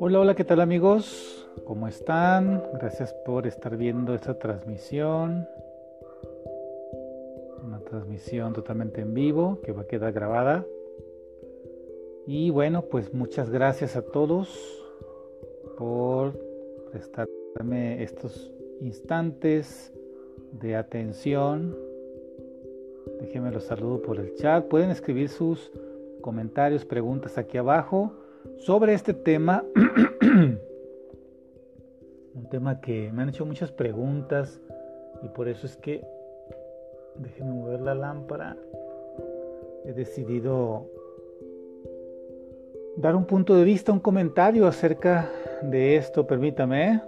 Hola, hola, ¿qué tal amigos? ¿Cómo están? Gracias por estar viendo esta transmisión. Una transmisión totalmente en vivo que va a quedar grabada. Y bueno, pues muchas gracias a todos por prestarme estos instantes de atención. Déjenme los saludo por el chat. Pueden escribir sus comentarios, preguntas aquí abajo sobre este tema, un tema que me han hecho muchas preguntas y por eso es que, déjenme mover la lámpara, he decidido dar un punto de vista, un comentario acerca de esto, permítame.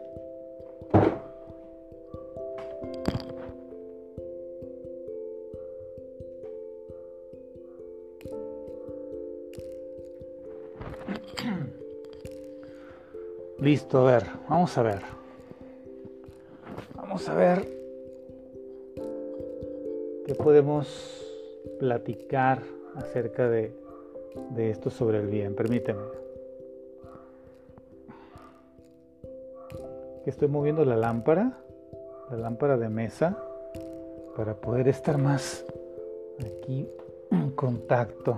A ver, vamos a ver. Vamos a ver qué podemos platicar acerca de, de esto sobre el bien. Permíteme. Estoy moviendo la lámpara, la lámpara de mesa, para poder estar más aquí en contacto.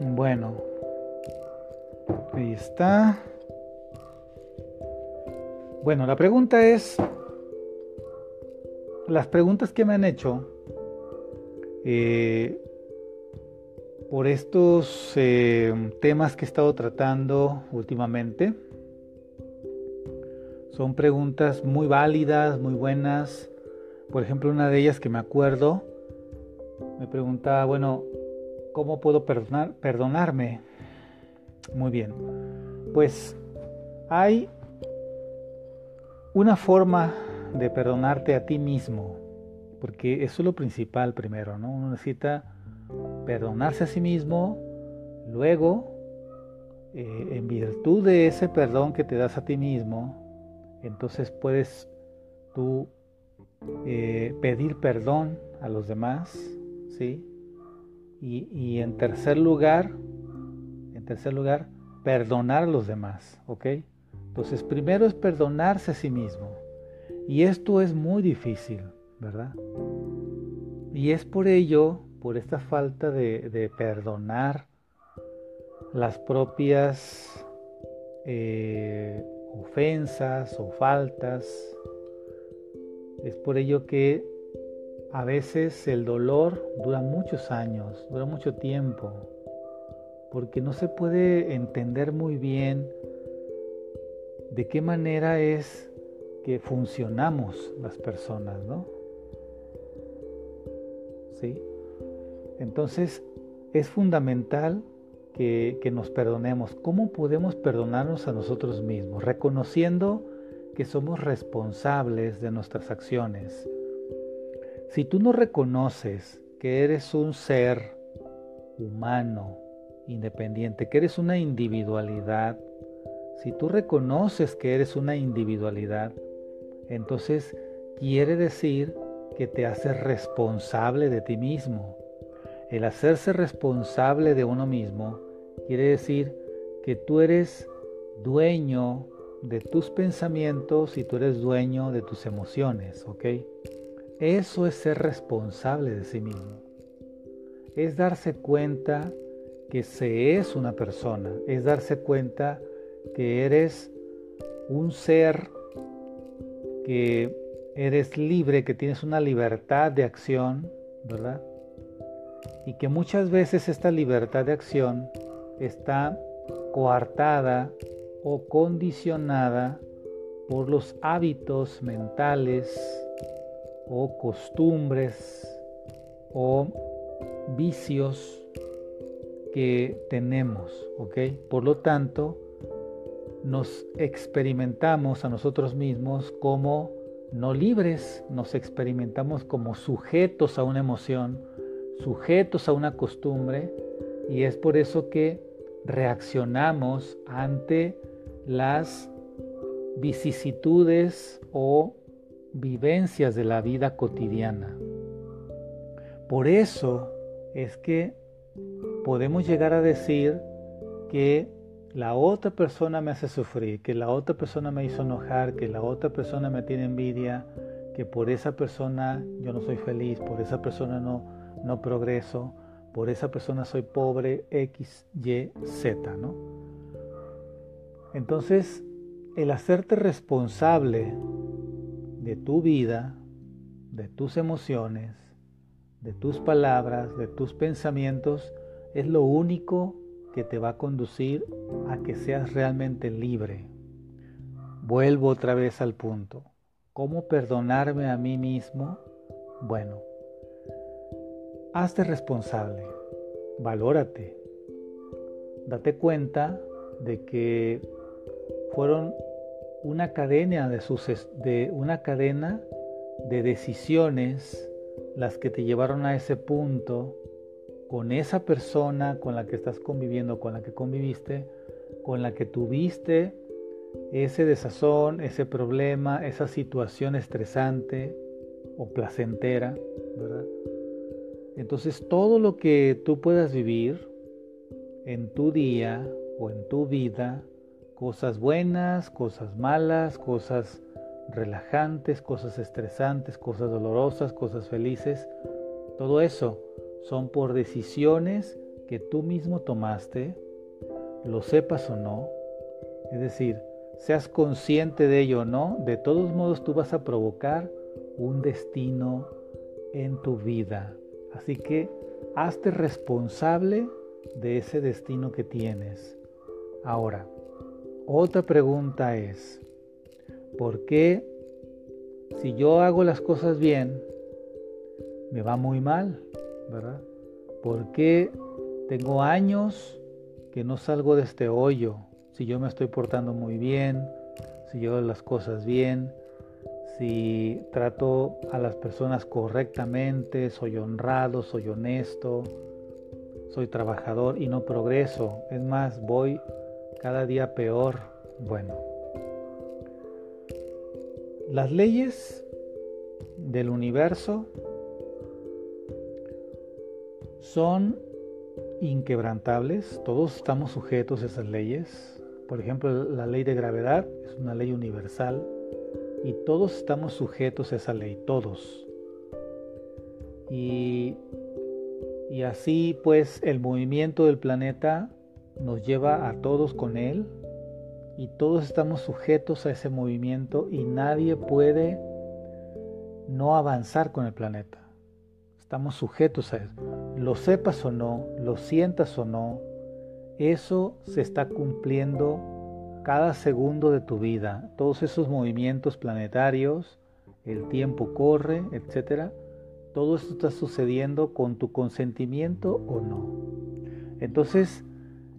Bueno, Ahí está. Bueno, la pregunta es, las preguntas que me han hecho eh, por estos eh, temas que he estado tratando últimamente, son preguntas muy válidas, muy buenas. Por ejemplo, una de ellas que me acuerdo, me preguntaba, bueno, ¿cómo puedo perdonar, perdonarme? Muy bien. Pues hay una forma de perdonarte a ti mismo, porque eso es lo principal primero, ¿no? Uno necesita perdonarse a sí mismo, luego, eh, en virtud de ese perdón que te das a ti mismo, entonces puedes tú eh, pedir perdón a los demás, ¿sí? Y, y en tercer lugar, tercer lugar, perdonar a los demás, ¿ok? Entonces, primero es perdonarse a sí mismo. Y esto es muy difícil, ¿verdad? Y es por ello, por esta falta de, perdonar las propias eh, ofensas o faltas, es por ello que a veces el dolor dura muchos años, dura mucho tiempo, porque no se puede entender muy bien de qué manera es que funcionamos las personas, ¿no? ¿Sí? Entonces es fundamental que, que, nos perdonemos. ¿Cómo podemos perdonarnos a nosotros mismos? Reconociendo que somos responsables de nuestras acciones. Si tú no reconoces que eres un ser humano, independiente, que eres una individualidad, si tú reconoces que eres una individualidad, entonces quiere decir que te haces responsable de ti mismo. El hacerse responsable de uno mismo quiere decir que tú eres dueño de tus pensamientos y tú eres dueño de tus emociones, ¿ok? Eso es ser responsable de sí mismo. Es darse cuenta que se es una persona, es darse cuenta que eres un ser, que eres libre, que tienes una libertad de acción, ¿verdad? Y que muchas veces esta libertad de acción está coartada o condicionada por los hábitos mentales o costumbres o vicios que tenemos, ¿ok? Por lo tanto, nos experimentamos a nosotros mismos como no libres, nos experimentamos como sujetos a una emoción, sujetos a una costumbre, y es por eso que reaccionamos ante las vicisitudes o vivencias de la vida cotidiana. Por eso es que podemos llegar a decir que la otra persona me hace sufrir, que la otra persona me hizo enojar, que la otra persona me tiene envidia, que por esa persona yo no soy feliz, por esa persona no, no progreso, por esa persona soy pobre, X, Y, Z, ¿no? Entonces, el hacerte responsable de tu vida, de tus emociones, de tus palabras, de tus pensamientos, es lo único que te va a conducir a que seas realmente libre. Vuelvo otra vez al punto. ¿Cómo perdonarme a mí mismo? Bueno, hazte responsable, valórate, date cuenta de que fueron una cadena de, de una cadena de decisiones las que te llevaron a ese punto con esa persona con la que estás conviviendo, con la que conviviste, con la que tuviste ese desazón, ese problema, esa situación estresante o placentera, ¿verdad? Entonces todo lo que tú puedas vivir en tu día o en tu vida, cosas buenas, cosas malas, cosas relajantes, cosas estresantes, cosas dolorosas, cosas felices, todo eso son por decisiones que tú mismo tomaste, lo sepas o no, es decir, seas consciente de ello o no, de todos modos tú vas a provocar un destino en tu vida. Así que hazte responsable de ese destino que tienes. Ahora, otra pregunta es, ¿por qué si yo hago las cosas bien, me va muy mal? ¿Verdad? ¿Por qué tengo años que no salgo de este hoyo? Si yo me estoy portando muy bien, si yo las cosas bien, si trato a las personas correctamente, soy honrado, soy honesto, soy trabajador y no progreso. Es más, voy cada día peor. Bueno, las leyes del universo son inquebrantables, todos estamos sujetos a esas leyes. Por ejemplo, la ley de gravedad es una ley universal y todos estamos sujetos a esa ley, todos. Y, y así pues el movimiento del planeta nos lleva a todos con él y todos estamos sujetos a ese movimiento y nadie puede no avanzar con el planeta. Estamos sujetos a eso. Lo sepas o no, lo sientas o no, eso se está cumpliendo cada segundo de tu vida. Todos esos movimientos planetarios, el tiempo corre, etc. Todo esto está sucediendo con tu consentimiento o no. Entonces,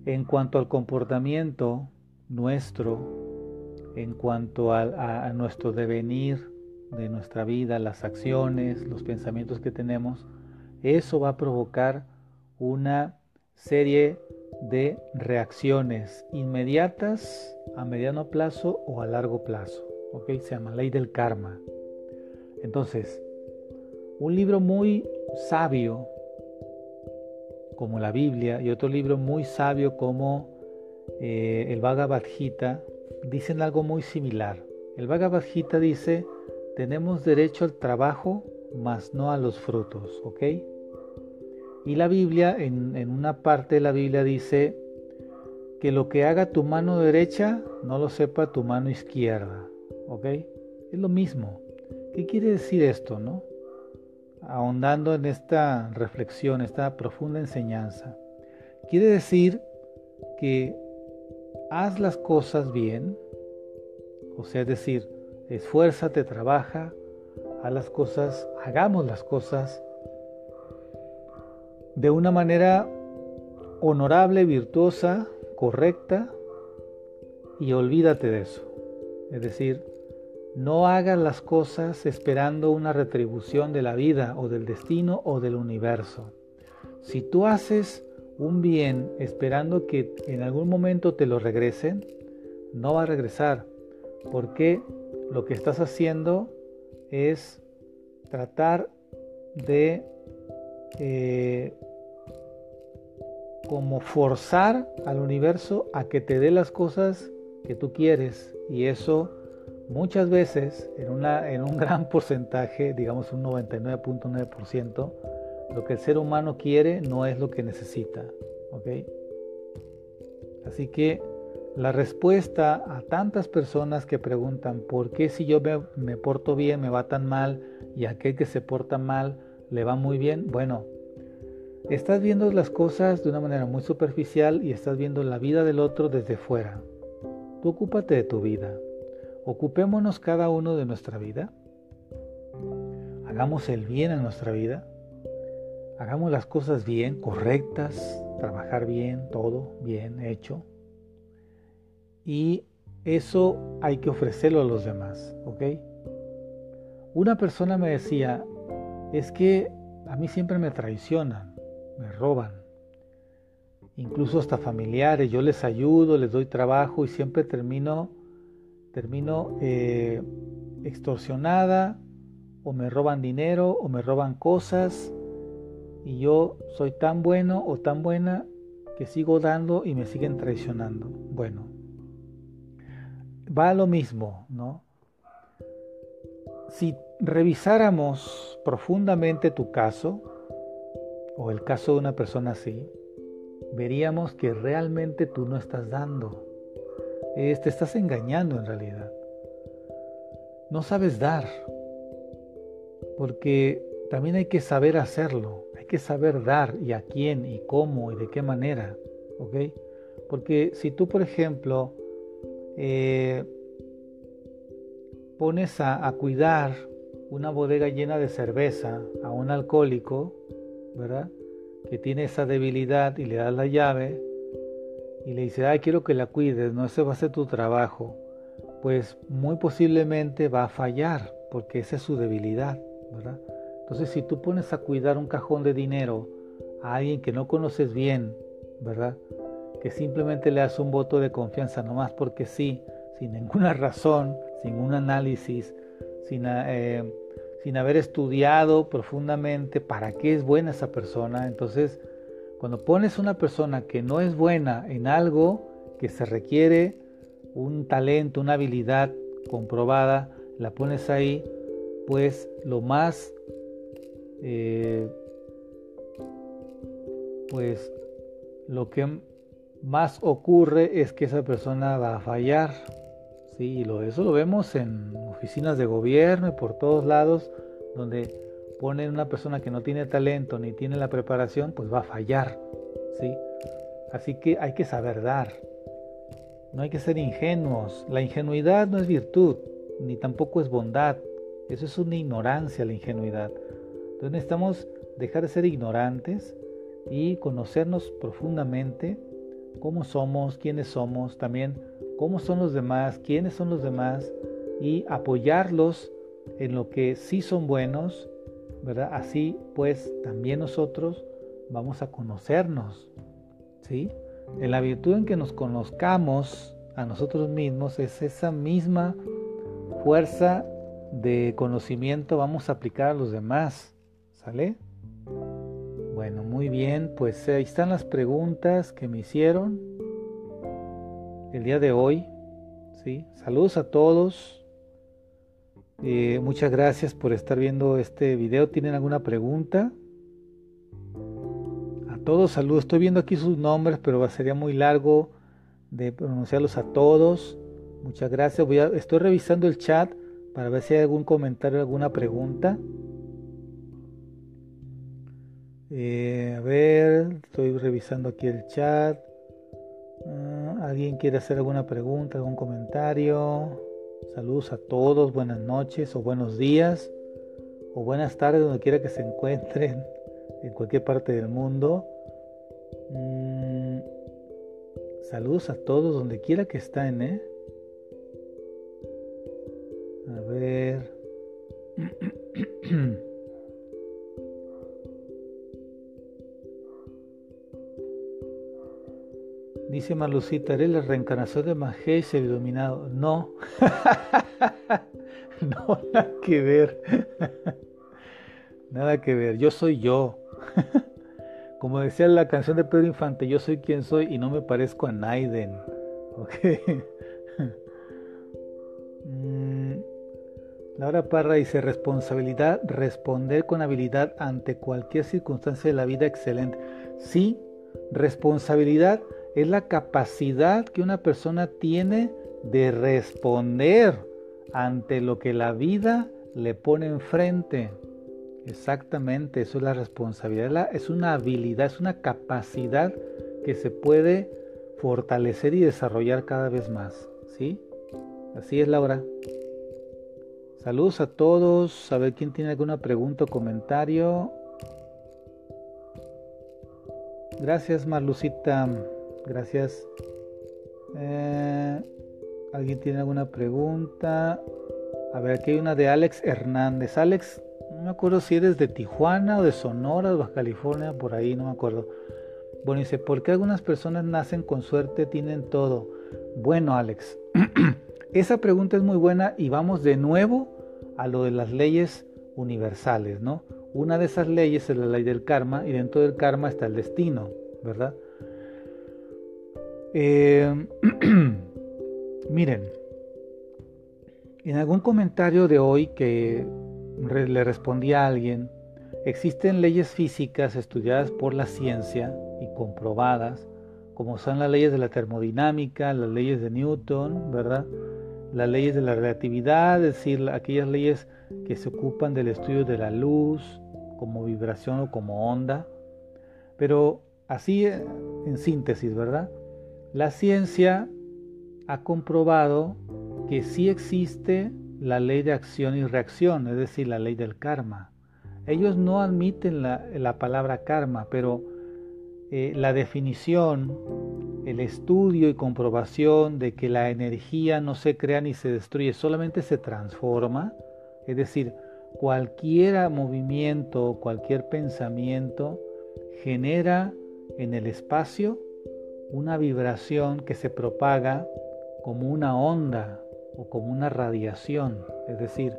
en cuanto al comportamiento nuestro, en cuanto a, nuestro devenir de nuestra vida, las acciones, los pensamientos que tenemos, eso va a provocar una serie de reacciones inmediatas a mediano plazo o a largo plazo. ¿ok? Se llama ley del karma. Entonces, un libro muy sabio como la Biblia y otro libro muy sabio como eh, el Bhagavad Gita dicen algo muy similar. El Bhagavad Gita dice, tenemos derecho al trabajo, mas no a los frutos, ¿ok? Y la Biblia, en, en una parte de la Biblia dice que lo que haga tu mano derecha no lo sepa tu mano izquierda, ¿ok? Es lo mismo. ¿Qué quiere decir esto, no? ahondando en esta reflexión, esta profunda enseñanza. Quiere decir que haz las cosas bien, o sea, es decir, esfuérzate, trabaja, haz las cosas, hagamos las cosas de una manera honorable, virtuosa, correcta, y olvídate de eso. Es decir, no hagas las cosas esperando una retribución de la vida o del destino o del universo. Si tú haces un bien esperando que en algún momento te lo regresen, no va a regresar, porque lo que estás haciendo es tratar de eh, como forzar al universo a que te dé las cosas que tú quieres y eso muchas veces en, una, en un gran porcentaje, digamos un 99.9%, lo que el ser humano quiere no es lo que necesita. ¿ok? Así que la respuesta a tantas personas que preguntan por qué si yo me, me, porto bien me va tan mal y aquel que se porta mal le va muy bien, bueno, estás viendo las cosas de una manera muy superficial y estás viendo la vida del otro desde fuera. Tú ocúpate de tu vida. Ocupémonos cada uno de nuestra vida. Hagamos el bien en nuestra vida. Hagamos las cosas bien, correctas, trabajar bien, todo bien hecho. Y eso hay que ofrecerlo a los demás, ¿ok? Una persona me decía, es que a mí siempre me traicionan, me roban, incluso hasta familiares, yo les ayudo, les doy trabajo y siempre termino, termino eh, extorsionada o me roban dinero o me roban cosas y yo soy tan bueno o tan buena que sigo dando y me siguen traicionando. Bueno, va a lo mismo, ¿no? Si revisáramos profundamente tu caso, o el caso de una persona así, veríamos que realmente tú no estás dando. te estás engañando en realidad. No sabes dar, porque también hay que saber hacerlo, hay que saber dar y a quién y cómo y de qué manera, ¿ok? Porque si tú, por ejemplo, eh, pones a, cuidar una bodega llena de cerveza a un alcohólico, ¿verdad? Que tiene esa debilidad y le das la llave y le dice, ay, quiero que la cuides, no, ese va a ser tu trabajo. Pues muy posiblemente va a fallar porque esa es su debilidad, ¿verdad? Entonces, si tú pones a cuidar un cajón de dinero a alguien que no conoces bien, ¿verdad? Que simplemente le das un voto de confianza nomás porque sí, sin ninguna razón, sin un análisis, sin, eh, sin haber estudiado profundamente para qué es buena esa persona. Entonces, cuando pones una persona que no es buena en algo que se requiere un talento, una habilidad comprobada, la pones ahí, pues lo más, eh, pues lo que más ocurre es que esa persona va a fallar. Sí, lo, eso lo vemos en oficinas de gobierno y por todos lados, donde ponen una persona que no tiene talento ni tiene la preparación, pues va a fallar. ¿sí? Así que hay que saber dar. No hay que ser ingenuos. La ingenuidad no es virtud, ni tampoco es bondad. Eso es una ignorancia, la ingenuidad. Entonces necesitamos dejar de ser ignorantes y conocernos profundamente cómo somos, quiénes somos, también cómo son los demás, quiénes son los demás y apoyarlos en lo que sí son buenos, ¿verdad? Así pues también nosotros vamos a conocernos, ¿sí? En la virtud en que nos conozcamos a nosotros mismos es esa misma fuerza de conocimiento vamos a aplicar a los demás, ¿sale? Bueno, muy bien, pues ahí están las preguntas que me hicieron el día de hoy. ¿sí? Saludos a todos. Eh, muchas gracias por estar viendo este video. ¿Tienen alguna pregunta? A todos saludos. Estoy viendo aquí sus nombres, pero sería muy largo de pronunciarlos a todos. Muchas gracias. Voy a, estoy revisando el chat para ver si hay algún comentario, alguna pregunta. Eh, a ver, estoy revisando aquí el chat. Ah, ¿Alguien quiere hacer alguna pregunta, algún comentario? Saludos a todos, buenas noches o buenos días o buenas tardes donde quiera que se encuentren en cualquier parte del mundo. Mm, saludos a todos donde quiera que estén, ¿eh? A ver. Dice Marlucita, ¿eres la reencarnación de Mahesh, el iluminado? No. no, nada que ver. nada que ver. Yo soy yo. Como decía la canción de Pedro Infante, yo soy quien soy y no me parezco a Naiden. Okay. Mm, Laura Parra dice, responsabilidad, responder con habilidad ante cualquier circunstancia de la vida excelente. Sí, responsabilidad es la capacidad que una persona tiene de responder ante lo que la vida le pone enfrente. Exactamente, eso es la responsabilidad, es una habilidad, es una capacidad que se puede fortalecer y desarrollar cada vez más. ¿Sí? Así es, Laura. Saludos a todos. A ver quién tiene alguna pregunta o comentario. Gracias, Marlucita. Gracias. Eh, ¿Alguien tiene alguna pregunta? A ver, aquí hay una de Alex Hernández. Alex, no me acuerdo si eres de Tijuana o de Sonora, de Baja California, por ahí, no me acuerdo. Bueno, dice, ¿por qué algunas personas nacen con suerte, tienen todo? Bueno, Alex, esa pregunta es muy buena y vamos de nuevo a lo de las leyes universales, ¿no? Una de esas leyes es la ley del karma y dentro del karma está el destino, ¿verdad? Eh, miren, en algún comentario de hoy que le respondí a alguien, existen leyes físicas estudiadas por la ciencia y comprobadas, como son las leyes de la termodinámica, las leyes de Newton, ¿verdad? Las leyes de la relatividad, es decir, aquellas leyes que se ocupan del estudio de la luz como vibración o como onda. Pero así en síntesis, ¿verdad? La ciencia ha comprobado que sí existe la ley de acción y reacción, es decir, la ley del karma. Ellos no admiten la, palabra karma, pero eh, la definición, el estudio y comprobación de que la energía no se crea ni se destruye, solamente se transforma, es decir, cualquier movimiento, cualquier pensamiento genera en el espacio una vibración que se propaga como una onda o como una radiación. Es decir,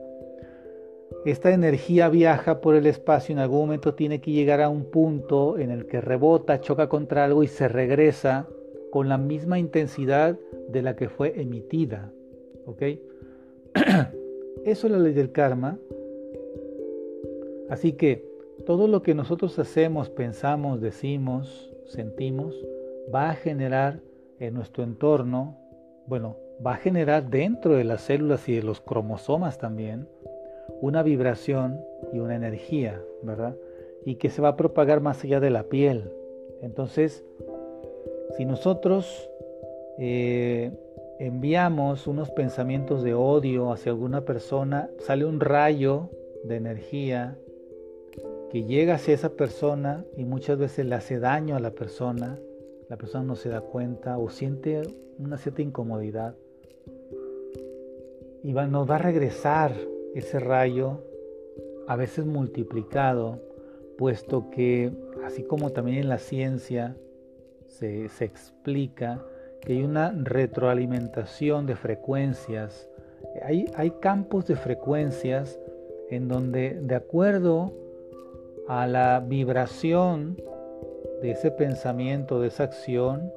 esta energía viaja por el espacio y en algún momento tiene que llegar a un punto en el que rebota, choca contra algo y se regresa con la misma intensidad de la que fue emitida. ¿Ok? Eso es la ley del karma. Así que todo lo que nosotros hacemos, pensamos, decimos, sentimos, va a generar en nuestro entorno, bueno, va a generar dentro de las células y de los cromosomas también una vibración y una energía, ¿verdad? Y que se va a propagar más allá de la piel. Entonces, si nosotros eh, enviamos unos pensamientos de odio hacia alguna persona, sale un rayo de energía que llega hacia esa persona y muchas veces le hace daño a la persona, la persona no se da cuenta o siente una cierta incomodidad y nos va a regresar ese rayo, a veces multiplicado, puesto que, así como también en la ciencia se, explica, que hay una retroalimentación de frecuencias, hay, hay campos de frecuencias en donde de acuerdo a la vibración de ese pensamiento, de esa acción,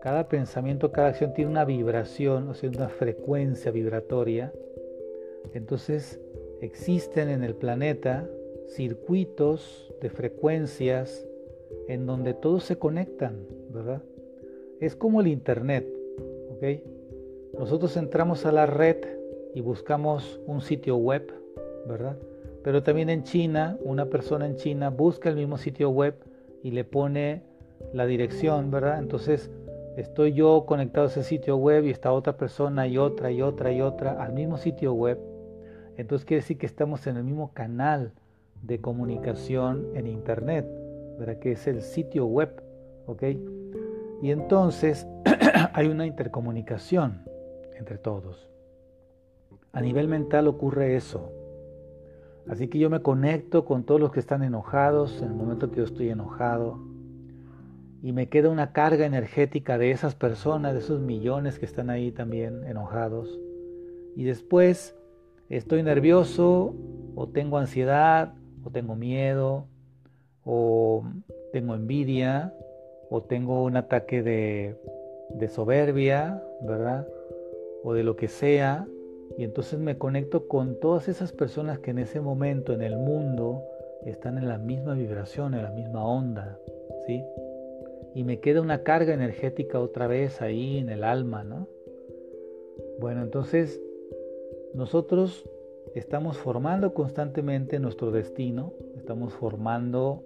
cada pensamiento, cada acción tiene una vibración, o sea, una frecuencia vibratoria. Entonces existen en el planeta circuitos de frecuencias en donde todos se conectan, ¿verdad? Es como el Internet, ¿ok? Nosotros entramos a la red y buscamos un sitio web, ¿verdad? Pero también en China, una persona en China busca el mismo sitio web y le pone la dirección, ¿verdad? Entonces estoy yo conectado a ese sitio web y está otra persona y otra y otra y otra al mismo sitio web, entonces quiere decir que estamos en el mismo canal de comunicación en Internet, ¿verdad? que es el sitio web, ¿ok? Y entonces hay una intercomunicación entre todos. A nivel mental ocurre eso. Así que yo me conecto con todos los que están enojados en el momento que yo estoy enojado y me queda una carga energética de esas personas, de esos millones que están ahí también enojados. Y después estoy nervioso o tengo ansiedad o tengo miedo o tengo envidia o tengo un ataque de, soberbia, ¿verdad? O de lo que sea. Y entonces me conecto con todas esas personas que en ese momento en el mundo están en la misma vibración, en la misma onda, ¿sí? Y me queda una carga energética otra vez ahí en el alma, ¿no? Bueno, entonces nosotros estamos formando constantemente nuestro destino, estamos formando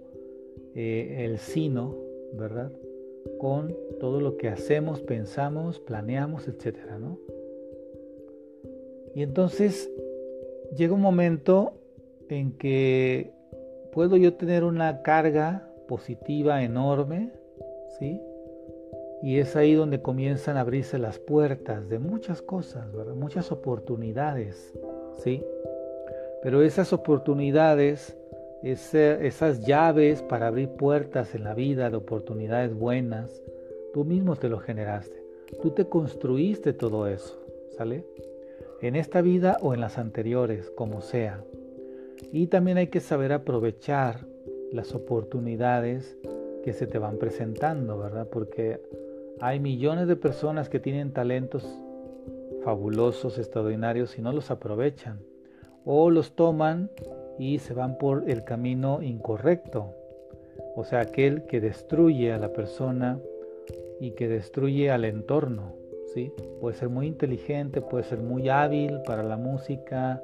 eh, el sino, ¿verdad? Con todo lo que hacemos, pensamos, planeamos, etcétera, ¿no? Y entonces llega un momento en que puedo yo tener una carga positiva enorme, ¿sí? Y es ahí donde comienzan a abrirse las puertas de muchas cosas, ¿verdad? Muchas oportunidades, ¿sí? Pero esas oportunidades, esas llaves para abrir puertas en la vida de oportunidades buenas, tú mismo te lo generaste. Tú te construiste todo eso, ¿sale? En esta vida o en las anteriores, como sea. Y también hay que saber aprovechar las oportunidades que se te van presentando, ¿verdad? Porque hay millones de personas que tienen talentos fabulosos, extraordinarios y no los aprovechan o los toman y se van por el camino incorrecto. O sea, aquel que destruye a la persona y que destruye al entorno. Puede ser muy inteligente, puede ser muy hábil para la música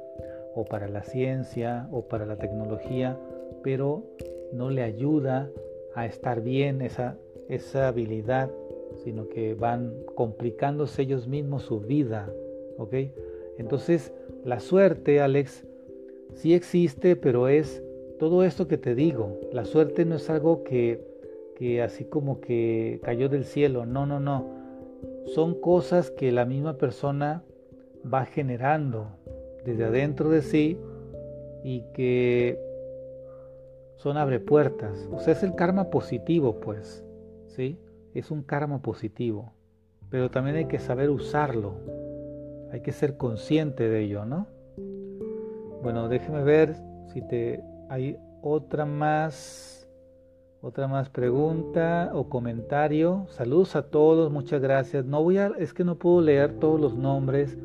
o para la ciencia o para la tecnología, pero no le ayuda a estar bien esa, esa habilidad, sino que van complicándose ellos mismos su vida. ¿ok? Entonces, la suerte, Alex, sí existe, pero es todo esto que te digo. La suerte no es algo que, que así como que cayó del cielo. No, no, no. Son cosas que la misma persona va generando desde adentro de sí y que son abre puertas. O sea, es el karma positivo, pues. ¿Sí? Es un karma positivo. Pero también hay que saber usarlo hay que ser consciente de ello, ¿no? Bueno, déjeme ver si te hay otra más otra más pregunta o comentario. Saludos a todos, muchas gracias. No voy a es que no puedo leer todos los nombres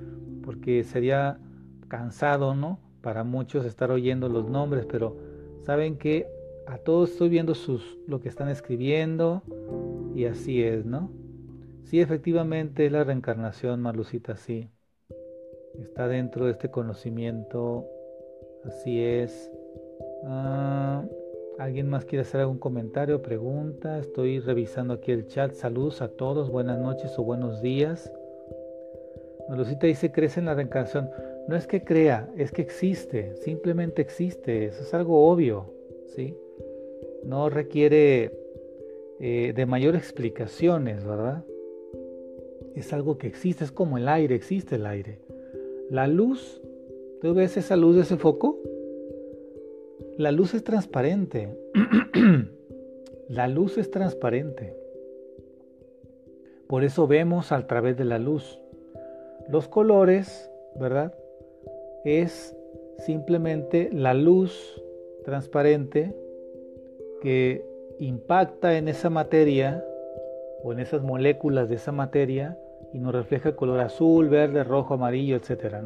porque sería cansado, ¿no? Para muchos estar oyendo los nombres, pero saben que a todos estoy viendo sus lo que están escribiendo y así es, ¿no? Sí, efectivamente es la reencarnación, Marlucita, sí está dentro de este conocimiento. Así es. Ah, ¿Alguien más quiere hacer algún comentario, pregunta? Estoy revisando aquí el chat. Saludos a todos, buenas noches o buenos días. Lucita dice, crece en la reencarnación. No es que crea, es que existe, simplemente existe, eso es algo obvio, ¿sí? No requiere eh, de mayor explicaciones, ¿verdad? Es algo que existe, es como el aire, existe el aire. La luz, ¿tú ves esa luz de ese foco? La luz es transparente. la luz es transparente. Por eso vemos a través de la luz. Los colores, ¿verdad? Es simplemente la luz transparente que impacta en esa materia o en esas moléculas de esa materia y nos refleja color azul, verde, rojo, amarillo, etc.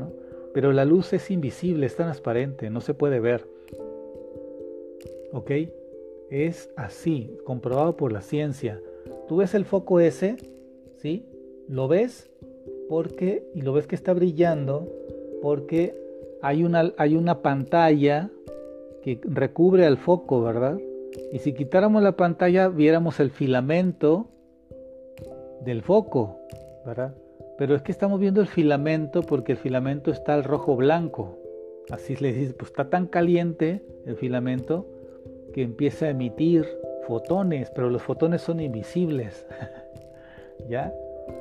Pero la luz es invisible, es transparente, no se puede ver. ¿Ok? Es así, comprobado por la ciencia. Tú ves el foco ese, ¿sí? Lo ves porque, y lo ves que está brillando, porque hay una, hay una pantalla que recubre al foco, ¿verdad? Y si quitáramos la pantalla, viéramos el filamento del foco. Pero es que estamos viendo el filamento porque el filamento está al rojo blanco. Así le dice, pues está tan caliente el filamento que empieza a emitir fotones, pero los fotones son invisibles. ¿Ya?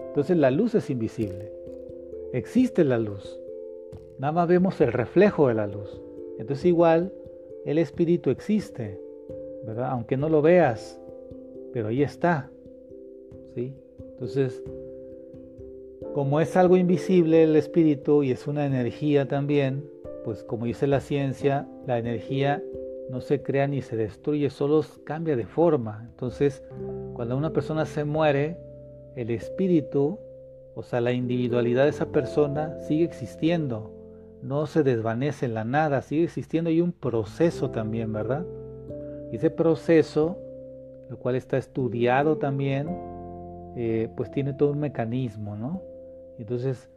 Entonces la luz es invisible. Existe la luz. Nada más vemos el reflejo de la luz. Entonces igual el espíritu existe, ¿verdad? Aunque no lo veas, pero ahí está. ¿Sí? Entonces, como es algo invisible el espíritu y es una energía también, pues como dice la ciencia, la energía no se crea ni se destruye, solo cambia de forma. Entonces, cuando una persona se muere, el espíritu, o sea, la individualidad de esa persona sigue existiendo, no se desvanece en la nada, sigue existiendo y un proceso también, ¿verdad? Y ese proceso, lo cual está estudiado también, eh, pues tiene todo un mecanismo, ¿no? Entonces,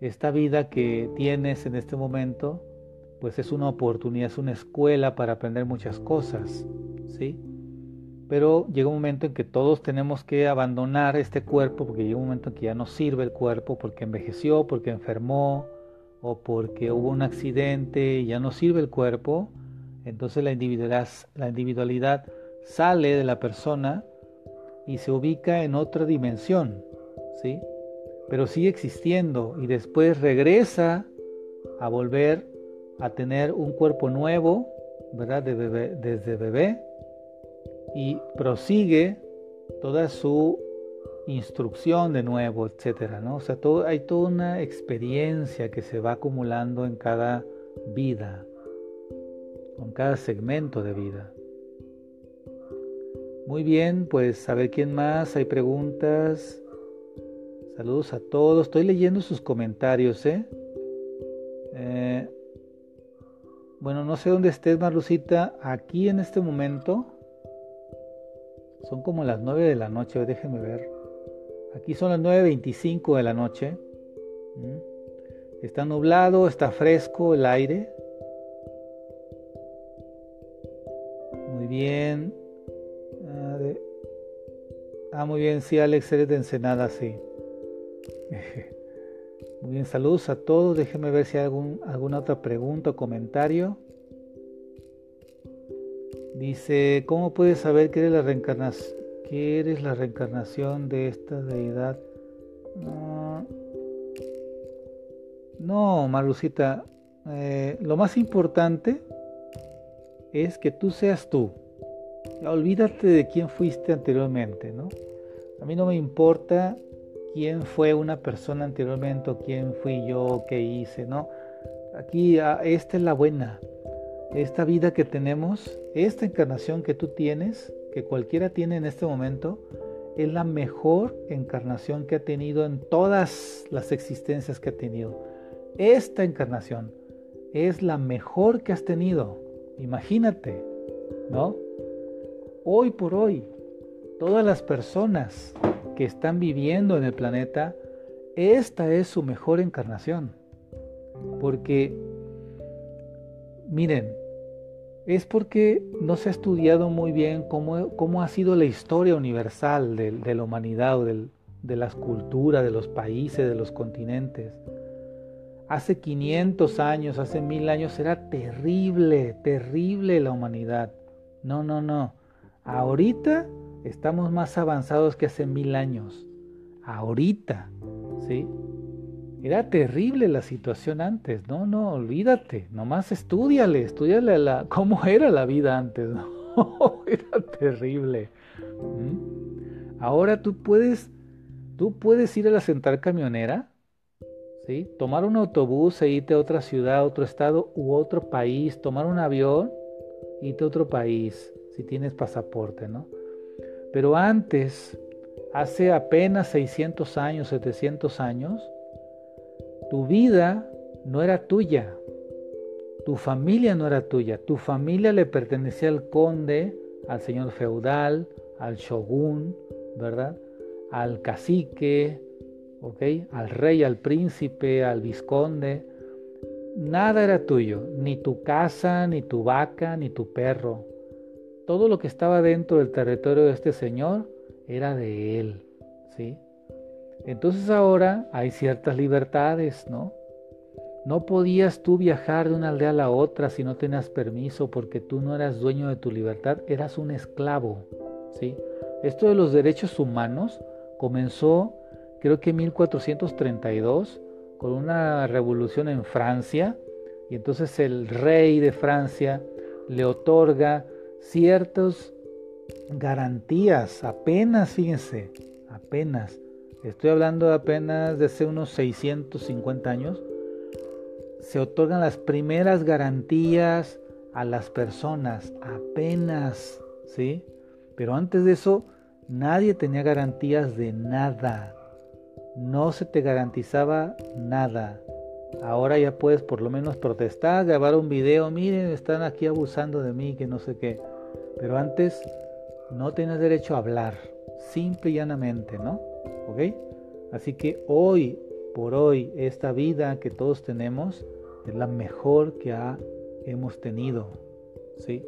esta vida que tienes en este momento, pues es una oportunidad, es una escuela para aprender muchas cosas, ¿sí? Pero llega un momento en que todos tenemos que abandonar este cuerpo, porque llega un momento en que ya no sirve el cuerpo, porque envejeció, porque enfermó, o porque hubo un accidente y ya no sirve el cuerpo, entonces la individualidad, la individualidad sale de la persona y se ubica en otra dimensión, ¿sí? Pero sigue existiendo y después regresa a volver a tener un cuerpo nuevo, ¿verdad? desde bebé y prosigue toda su instrucción de nuevo, etcétera, ¿no? O sea, hay toda una experiencia que se va acumulando en cada vida, con cada segmento de vida. Muy bien, pues a ver quién más, hay preguntas. Saludos a todos, estoy leyendo sus comentarios, ¿eh? eh bueno, no sé dónde estés, Marlucita, aquí en este momento. Son como las 9 de la noche, déjenme ver. Aquí son las 9.25 de la noche. Está nublado, está fresco el aire. Muy bien. Ah, muy bien, sí, Alex, eres de Ensenada, sí. Muy bien, saludos a todos. Déjenme ver si hay algún, alguna otra pregunta o comentario. Dice, ¿cómo puedes saber que eres la reencarnación? que eres la reencarnación de esta deidad. No, no Marucita, eh, lo más importante es que tú seas tú. Olvídate de quién fuiste anteriormente, ¿no? A mí no me importa quién fue una persona anteriormente quién fui yo, qué hice, ¿no? Aquí, ah, esta es la buena. Esta vida que tenemos, esta encarnación que tú tienes, que cualquiera tiene en este momento es la mejor encarnación que ha tenido en todas las existencias que ha tenido. Esta encarnación es la mejor que has tenido. Imagínate, ¿no? Hoy por hoy, todas las personas que están viviendo en el planeta, esta es su mejor encarnación. Porque, miren, es porque no se ha estudiado muy bien cómo, cómo ha sido la historia universal de, la humanidad o de las culturas, de los países, de los continentes. Hace 500 años, hace mil años era terrible, terrible la humanidad. No, no, no. Ahorita estamos más avanzados que hace mil años. Ahorita, ¿sí? Era terrible la situación antes, no, no, olvídate, nomás estudiale, estudiale la, cómo era la vida antes, ¿no? era terrible. ¿Mm? Ahora tú puedes, tú puedes ir a la central camionera, ¿sí? Tomar un autobús e irte a otra ciudad, otro estado u otro país, tomar un avión irte a otro país, si tienes pasaporte, ¿no? Pero antes, hace apenas 600 años, 700 años, tu vida no era tuya, tu familia no era tuya, tu familia le pertenecía al conde, al señor feudal, al shogun, ¿verdad? Al cacique, ¿ok? Al rey, al príncipe, al visconde. Nada era tuyo, ni tu casa, ni tu vaca, ni tu perro. Todo lo que estaba dentro del territorio de este señor era de él, ¿sí? Entonces ahora hay ciertas libertades, ¿no? No podías tú viajar de una aldea a la otra si no tenías permiso porque tú no eras dueño de tu libertad, eras un esclavo, ¿sí? Esto de los derechos humanos comenzó creo que en 1432 con una revolución en Francia y entonces el rey de Francia le otorga ciertas garantías, apenas, fíjense, apenas estoy hablando apenas de hace unos 650 años, se otorgan las primeras garantías a las personas, apenas, ¿sí? Pero antes de eso, nadie tenía garantías de nada. No se te garantizaba nada. Ahora ya puedes por lo menos protestar, grabar un video, miren, están aquí abusando de mí, que no sé qué. Pero antes no tenías derecho a hablar, simple y llanamente, ¿no? ¿Ok? Así que hoy, por hoy, esta vida que todos tenemos es la mejor que hemos tenido, ¿sí?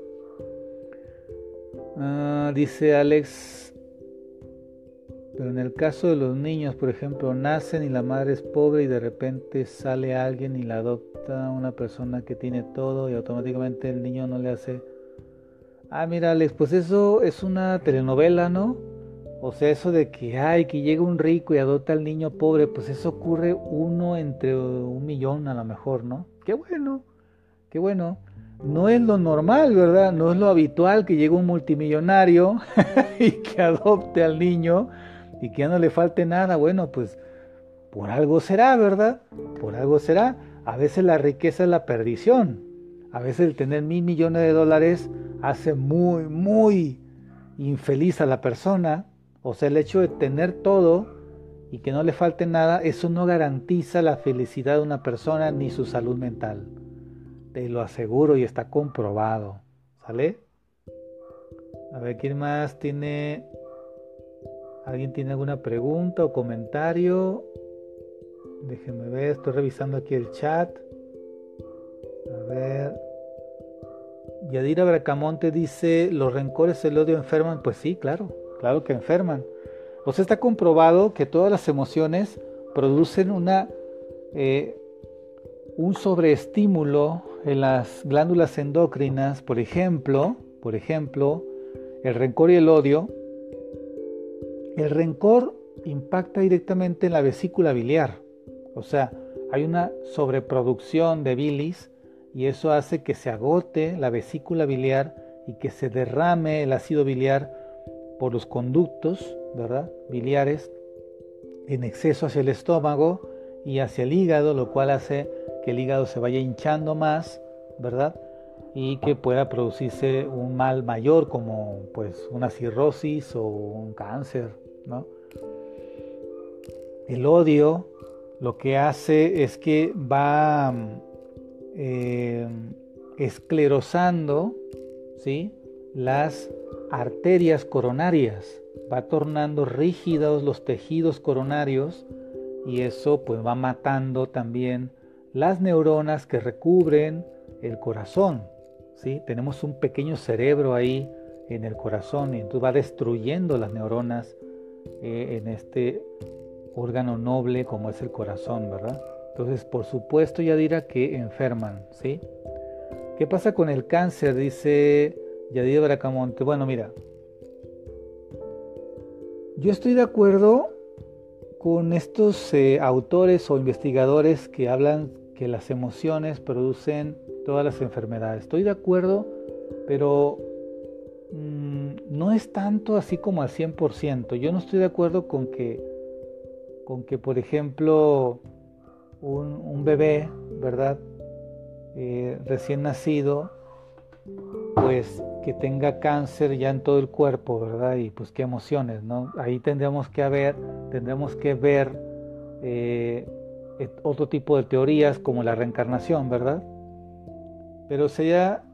Ah, dice Alex, pero en el caso de los niños, por ejemplo, nacen y la madre es pobre y de repente sale alguien y la adopta una persona que tiene todo y automáticamente el niño no le hace... Ah, mira Alex, pues eso es una telenovela, ¿no? O sea, eso de que, ay, que llega un rico y adopta al niño pobre, pues eso ocurre uno entre un millón a lo mejor, ¿no? Qué bueno, qué bueno. No es lo normal, ¿verdad? No es lo habitual que llegue un multimillonario y que adopte al niño y que ya no le falte nada, bueno, pues por algo será, ¿verdad? Por algo será. A veces la riqueza es la perdición. A veces el tener mil millones de dólares hace muy, muy infeliz a la persona. O sea, el hecho de tener todo y que no le falte nada, eso no garantiza la felicidad de una persona ni su salud mental. Te lo aseguro y está comprobado. ¿Sale? A ver, ¿quién más tiene ¿Alguien tiene alguna pregunta o comentario? Déjenme ver, estoy revisando aquí el chat. A ver. Yadira Bracamonte dice, ¿los rencores el odio enferman? Pues sí, claro, claro que enferman. O sea, está comprobado que todas las emociones producen una, eh, un sobreestímulo en las glándulas endocrinas, por ejemplo, por ejemplo, el rencor y el odio el rencor impacta directamente en la vesícula biliar, o sea, hay una sobreproducción de bilis y eso hace que se agote la vesícula biliar y que se derrame el ácido biliar por los conductos, ¿verdad? biliares en exceso hacia el estómago y hacia el hígado, lo cual hace que el hígado se vaya hinchando más, ¿verdad? Y que pueda producirse un mal mayor como pues una cirrosis o un cáncer, el odio lo que hace es que va eh, esclerosando ¿sí? las arterias coronarias, va tornando rígidos los tejidos coronarios y eso pues va matando también las neuronas que recubren el corazón. ¿sí? Tenemos un pequeño cerebro ahí en el corazón y entonces va destruyendo las neuronas eh, en este órgano noble como es el corazón, ¿verdad? Entonces, por supuesto, ya dirá que enferman, ¿sí? ¿Qué pasa con el cáncer? Dice Yadira Bracamonte. Bueno, mira, yo estoy de acuerdo con estos eh, autores o investigadores que hablan que las emociones producen todas las enfermedades. Estoy de acuerdo, pero Mm, no es tanto así como al 100%. Yo no estoy de acuerdo con que, con que por ejemplo, un, bebé, ¿verdad? Eh, recién nacido, pues que tenga cáncer ya en todo el cuerpo, ¿verdad? Y pues qué emociones, ¿no? Ahí tendríamos que haber, tendríamos que ver otro tipo de teorías como la reencarnación, ¿verdad? Pero sería,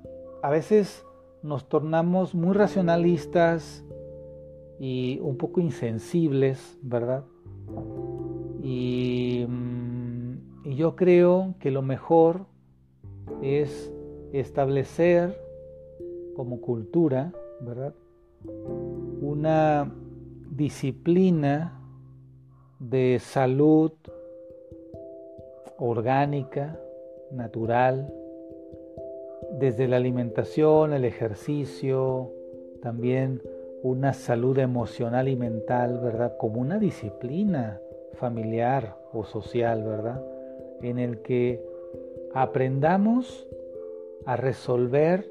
a veces nos tornamos muy racionalistas y un poco insensibles, ¿verdad? Y, y, yo creo que lo mejor es establecer como cultura, ¿verdad? Una disciplina de salud orgánica, natural, desde la alimentación, el ejercicio, también una salud emocional y mental, ¿verdad? Como una disciplina familiar o social, ¿verdad? En el que aprendamos a resolver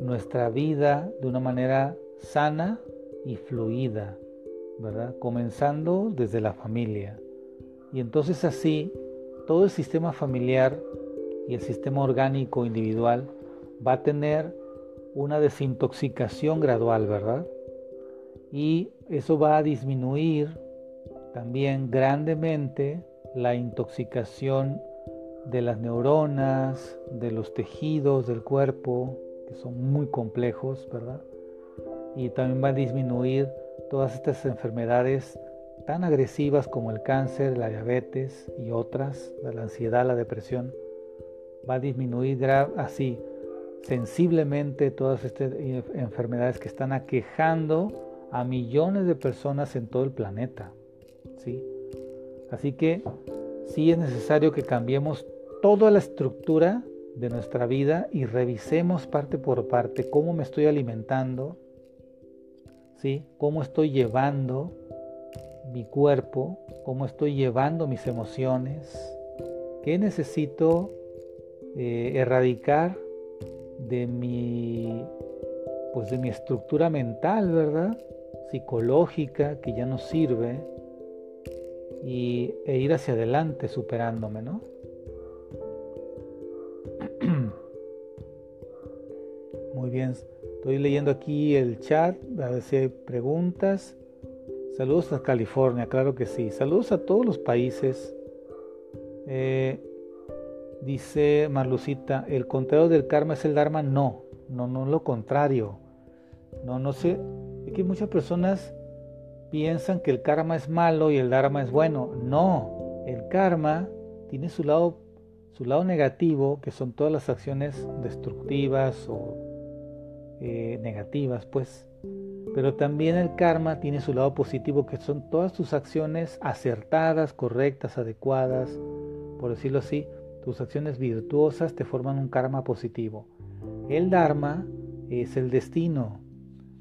nuestra vida de una manera sana y fluida, ¿verdad? Comenzando desde la familia. Y entonces así, todo el sistema familiar y el sistema orgánico individual va a tener una desintoxicación gradual, ¿verdad? Y eso va a disminuir también grandemente la intoxicación de las neuronas, de los tejidos del cuerpo, que son muy complejos, ¿verdad? Y también va a disminuir todas estas enfermedades tan agresivas como el cáncer, la diabetes y otras, la ansiedad, la depresión. Va a disminuir así sensiblemente todas estas enfermedades que están aquejando a millones de personas en todo el planeta. ¿sí? Así que sí es necesario que cambiemos toda la estructura de nuestra vida y revisemos parte por parte cómo me estoy alimentando, ¿sí? cómo estoy llevando mi cuerpo, cómo estoy llevando mis emociones, qué necesito eh, erradicar de mi pues de mi estructura mental, ¿verdad? psicológica que ya no sirve y, e ir hacia adelante superándome, ¿no? Muy bien, estoy leyendo aquí el chat, a ver si hay preguntas. Saludos a California, claro que sí. Saludos a todos los países. Eh, dice Marlucita, ¿el contrario del karma es el dharma? No, no, no lo contrario. No, no sé. Es que muchas personas piensan que el karma es malo y el dharma es bueno. No, el karma tiene su lado, su lado negativo, que son todas las acciones destructivas o eh, negativas, pues. Pero también el karma tiene su lado positivo, que son todas tus acciones acertadas, correctas, adecuadas, por decirlo así, tus acciones virtuosas te forman un karma positivo. El dharma es el destino,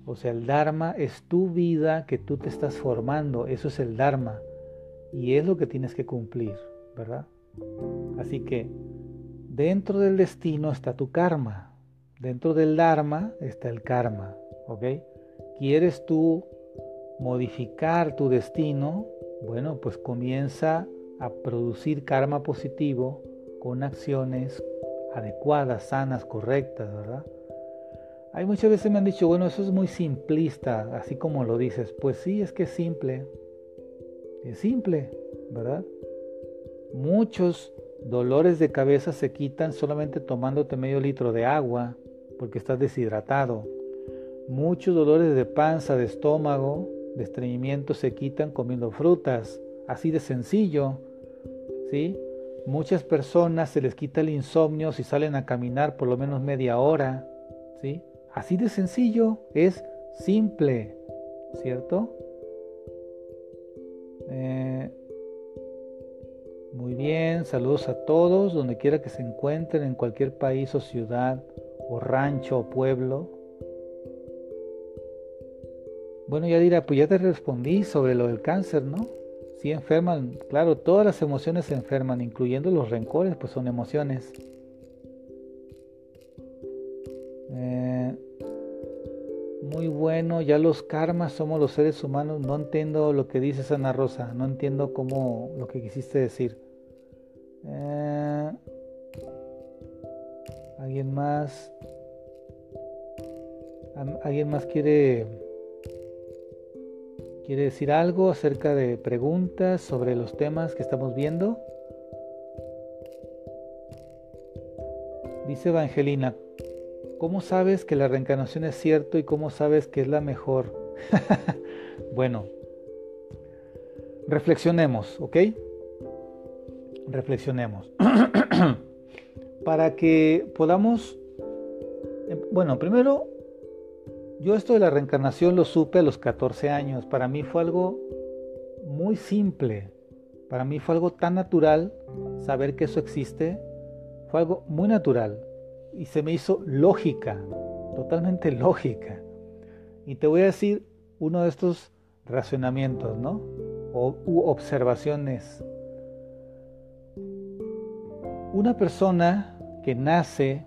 o sea, el Dharma es tu vida que tú te estás formando, eso es el Dharma. Y es lo que tienes que cumplir, ¿verdad? Así que dentro del destino está tu karma, dentro del Dharma está el karma, ¿ok? ¿Quieres tú modificar tu destino? Bueno, pues comienza a producir karma positivo con acciones adecuadas, sanas, correctas, ¿verdad? Hay muchas veces me han dicho, bueno, eso es muy simplista, así como lo dices. Pues sí, es que es simple. Es simple, ¿verdad? Muchos dolores de cabeza se quitan solamente tomándote medio litro de agua porque estás deshidratado. Muchos dolores de panza, de estómago, de estreñimiento se quitan comiendo frutas. Así de sencillo. ¿Sí? Muchas personas se les quita el insomnio si salen a caminar por lo menos media hora. ¿Sí? Así de sencillo, es simple, ¿cierto? Eh, muy bien, saludos a todos, donde quiera que se encuentren, en cualquier país o ciudad, o rancho o pueblo. Bueno, ya dirá, pues ya te respondí sobre lo del cáncer, ¿no? Sí enferman, claro, todas las emociones se enferman, incluyendo los rencores, pues son emociones. Muy bueno, ya los karmas somos los seres humanos. No entiendo lo que dices, Ana Rosa, no entiendo cómo lo que quisiste decir. Eh, ¿Alguien más? ¿Alguien más quiere, quiere decir algo acerca de preguntas sobre los temas que estamos viendo? Dice Evangelina, ¿Cómo sabes que la reencarnación es cierto y cómo sabes que es la mejor? bueno, reflexionemos, ¿ok? Reflexionemos. Para que podamos, em, bueno, primero, yo esto de la reencarnación lo supe a los 14 años. Para mí fue algo muy simple. Para mí fue algo tan natural saber que eso existe. Fue algo muy natural y se me hizo lógica, totalmente lógica. Y te voy a decir uno de estos razonamientos, ¿no? O u observaciones. Una persona que nace,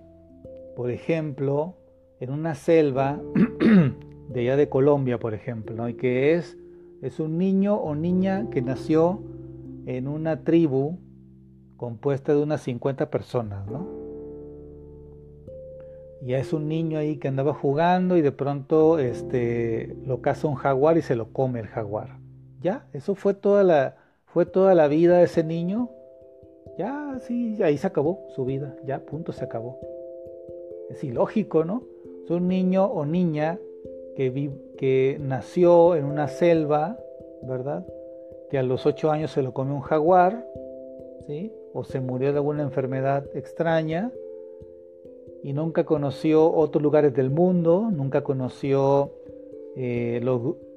por ejemplo, en una selva de allá de Colombia, por ejemplo, ¿no? y que es, es un niño o niña que nació en una tribu compuesta de unas 50 personas, ¿no? Y es un niño ahí que andaba jugando y de pronto este, lo caza un jaguar y se lo come el jaguar. Ya, eso fue toda la, fue toda la vida de ese niño. Ya, sí, ahí se acabó su vida, ya, punto, se acabó. Es ilógico, ¿no? Es un niño o niña que, que nació en una selva, ¿verdad? Que a los ocho años se lo come un jaguar, ¿sí? O se murió de alguna enfermedad extraña y nunca conoció otros lugares del mundo, nunca conoció eh,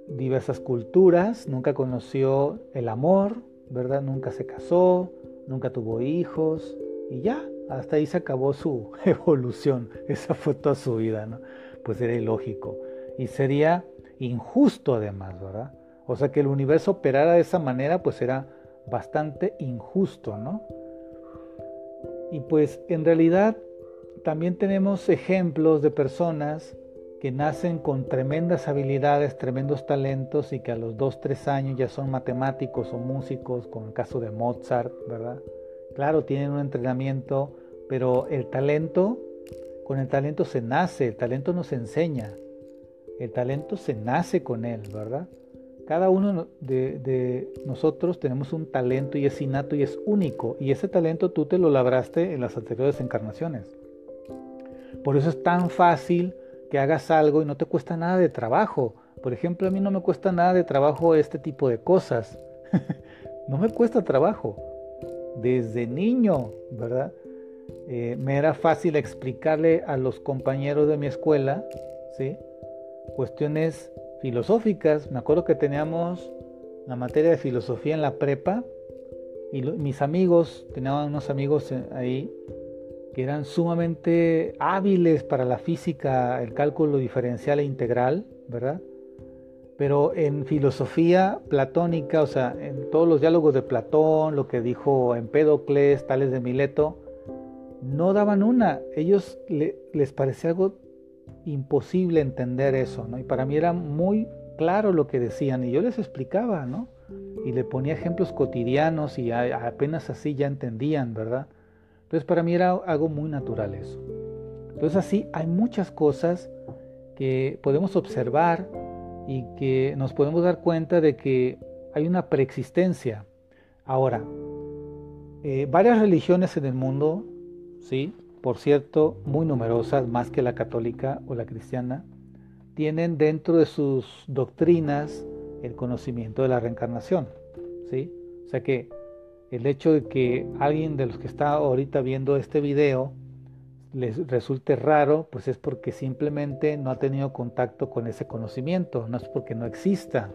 diversas culturas, nunca conoció el amor, ¿verdad? Nunca se casó, nunca tuvo hijos y ya, hasta ahí se acabó su evolución. Esa fue toda su vida, ¿no? Pues era ilógico y sería injusto además, ¿verdad? O sea que el universo operara de esa manera, pues era bastante injusto, ¿no? Y pues en realidad también tenemos ejemplos de personas que nacen con tremendas habilidades, tremendos talentos y que a los 2, 3 años ya son matemáticos o músicos, como el caso de Mozart, ¿verdad? Claro, tienen un entrenamiento, pero el talento, con el talento se nace, el talento no se enseña, el talento se nace con él, ¿verdad? Cada uno de, de, nosotros tenemos un talento y es innato y es único, y ese talento tú te lo labraste en las anteriores encarnaciones. Por eso es tan fácil que hagas algo y no te cuesta nada de trabajo. Por ejemplo, a mí no me cuesta nada de trabajo este tipo de cosas. no me cuesta trabajo. Desde niño, ¿verdad? Eh, me era fácil explicarle a los compañeros de mi escuela, ¿sí? Cuestiones filosóficas. Me acuerdo que teníamos la materia de filosofía en la prepa y mis amigos, tenían unos amigos eh, ahí que eran sumamente hábiles para la física, el cálculo diferencial e integral, ¿verdad? Pero en filosofía platónica, o sea, en todos los diálogos de Platón, lo que dijo Empédocles, Tales de Mileto, no daban una. Ellos les parecía algo imposible entender eso, ¿no? Y para mí era muy claro lo que decían y yo les explicaba, ¿no? Y le ponía ejemplos cotidianos y apenas así ya entendían, ¿verdad? Entonces para mí era algo muy natural eso. Entonces así hay muchas cosas que podemos observar y que nos podemos dar cuenta de que hay una preexistencia. Ahora, eh, varias religiones en el mundo, sí, por cierto, muy numerosas, más que la católica o la cristiana, tienen dentro de sus doctrinas el conocimiento de la reencarnación, sí. O sea que el hecho de que alguien de los que está ahorita viendo este video les resulte raro, pues es porque simplemente no ha tenido contacto con ese conocimiento, no es porque no exista.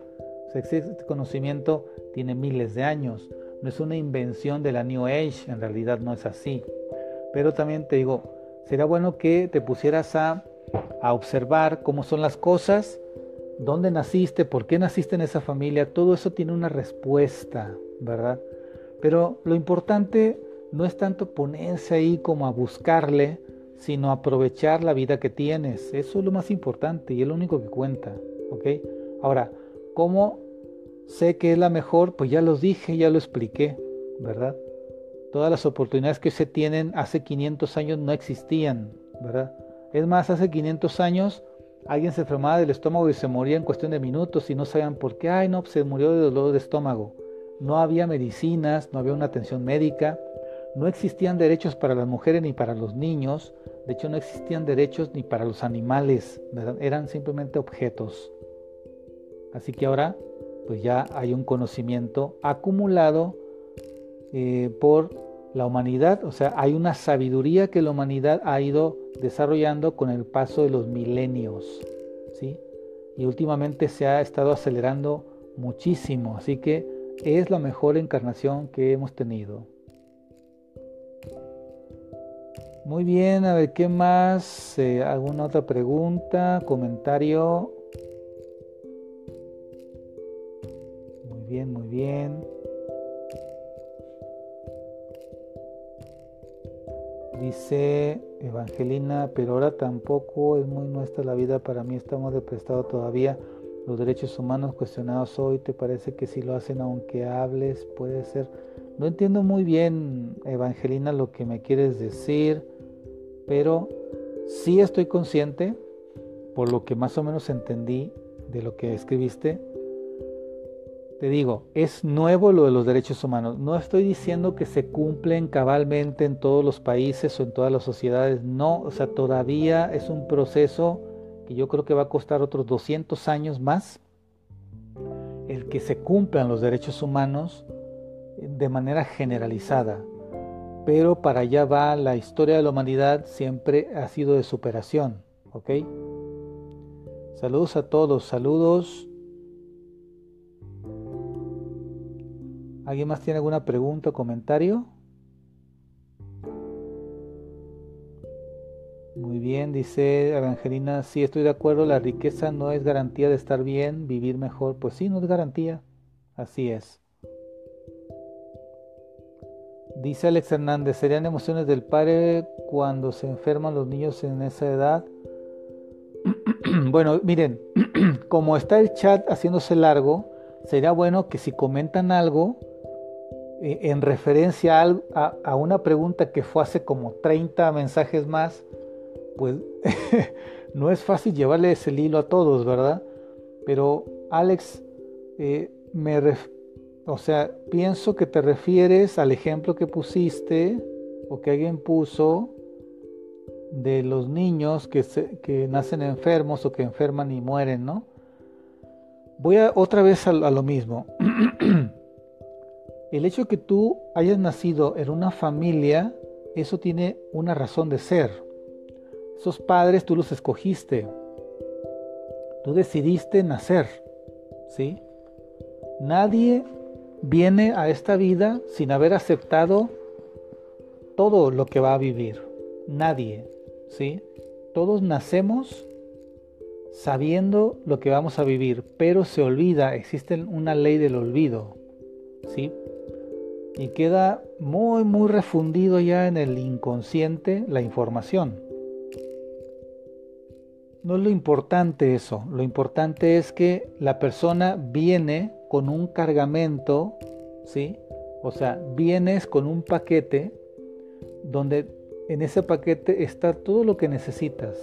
este conocimiento tiene miles de años, no es una invención de la New Age, en realidad no es así. Pero también te digo, sería bueno que te pusieras a, a observar cómo son las cosas, dónde naciste, por qué naciste en esa familia, todo eso tiene una respuesta, ¿verdad? Pero lo importante no es tanto ponerse ahí como a buscarle, sino aprovechar la vida que tienes. Eso es lo más importante y es lo único que cuenta. Ahora, ¿cómo sé que es la mejor? Pues ya los dije, ya lo expliqué, ¿verdad? Todas las oportunidades que se tienen hace 500 años no existían, ¿verdad? Es más, hace 500 años alguien se enfermaba del estómago y se moría en cuestión de minutos y no sabían por qué. Ay, no, se murió de dolor de estómago no había medicinas, no había una atención médica, no existían derechos para las mujeres ni para los niños, de hecho no existían derechos ni para los animales, eran simplemente objetos. Así que ahora pues ya hay un conocimiento acumulado eh, por la humanidad, o sea, hay una sabiduría que la humanidad ha ido desarrollando con el paso de los milenios, ¿sí? Y últimamente se ha estado acelerando muchísimo, así que es la mejor encarnación que hemos tenido. Muy bien, a ver, ¿qué más? Eh, ¿Alguna otra pregunta, comentario? Muy bien, muy bien. Dice Evangelina, pero ahora tampoco es muy nuestra la vida, para mí estamos de prestado todavía los derechos humanos cuestionados hoy, ¿te parece que si lo hacen aunque hables puede ser? No entiendo muy bien, Evangelina, lo que me quieres decir, pero Sí estoy consciente, por lo que más o menos entendí de lo que escribiste, te digo, es nuevo lo de los derechos humanos. No estoy diciendo que se cumplen cabalmente en todos los países o en todas las sociedades. No, o sea, todavía es un proceso que yo creo que va a costar otros 200 años más el que se cumplan los derechos humanos de manera generalizada. Pero para allá va la historia de la humanidad, siempre ha sido de superación. ¿Ok? Saludos a todos, saludos ¿Alguien más tiene alguna pregunta o comentario? Muy bien, dice Evangelina, sí estoy de acuerdo, la riqueza no es garantía de estar bien, vivir mejor. Pues sí, no es garantía, así es. Dice Alex Hernández, ¿serían emociones del padre cuando se enferman los niños en esa edad? bueno, miren, como está el chat haciéndose largo, sería bueno que si comentan algo, eh, en referencia a, una pregunta que fue hace como 30 mensajes más, pues no es fácil llevarle ese hilo a todos, ¿verdad? Pero Alex, eh, me o sea, pienso que te refieres al ejemplo que pusiste o que alguien puso de los niños que, que nacen enfermos o que enferman y mueren, ¿no? Voy a otra vez a lo mismo. El hecho que tú hayas nacido en una familia, eso tiene una razón de ser. Esos padres tú los escogiste. Tú decidiste nacer, ¿sí? Nadie viene a esta vida sin haber aceptado todo lo que va a vivir. Nadie, ¿sí? Todos nacemos sabiendo lo que vamos a vivir, pero se olvida, existe una ley del olvido, ¿sí? y queda muy, muy refundido ya en el inconsciente la información. No es lo importante eso, lo importante es que la persona viene con un cargamento, ¿sí? O sea, vienes con un paquete donde en ese paquete está todo lo que necesitas.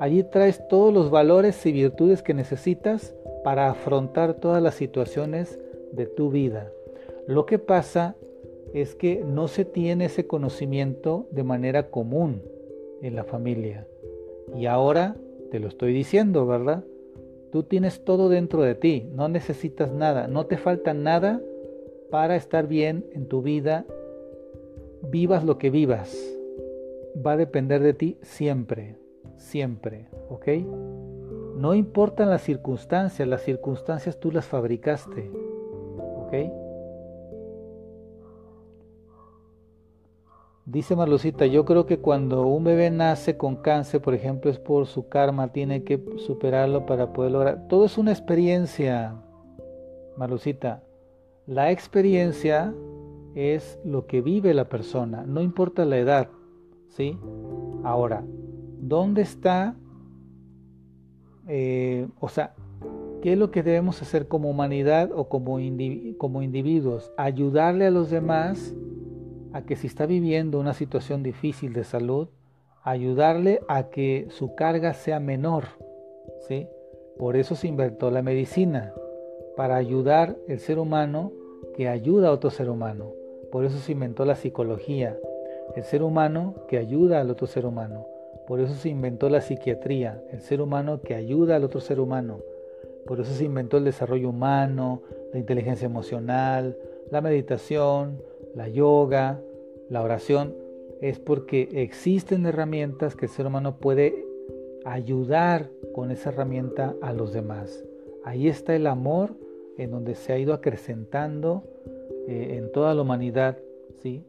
Allí traes todos los valores y virtudes que necesitas para afrontar todas las situaciones de tu vida. Lo que pasa es que no se tiene ese conocimiento de manera común en la familia. Y ahora te lo estoy diciendo, ¿verdad? Tú tienes todo dentro de ti, no necesitas nada, no te falta nada para estar bien en tu vida, vivas lo que vivas. Va a depender de ti siempre, siempre, ¿ok? No importan las circunstancias, las circunstancias tú las fabricaste, ¿ok? Dice Marlucita, yo creo que cuando un bebé nace con cáncer, por ejemplo, es por su karma, tiene que superarlo para poder lograr. Todo es una experiencia, Marlucita. La experiencia es lo que vive la persona, no importa la edad, ¿sí? Ahora, ¿dónde está? Eh, o sea, ¿qué es lo que debemos hacer como humanidad o como, como individuos? Ayudarle a los demás a que si está viviendo una situación difícil de salud, ayudarle a que su carga sea menor. ¿sí? Por eso se inventó la medicina, para ayudar el ser humano que ayuda a otro ser humano. Por eso se inventó la psicología, el ser humano que ayuda al otro ser humano. Por eso se inventó la psiquiatría, el ser humano que ayuda al otro ser humano. Por eso se inventó el desarrollo humano, la inteligencia emocional, la meditación, la yoga, la oración, es porque existen herramientas que el ser humano puede ayudar con esa herramienta a los demás. Ahí está el amor en donde se ha ido acrecentando eh, en toda la humanidad, ¿sí?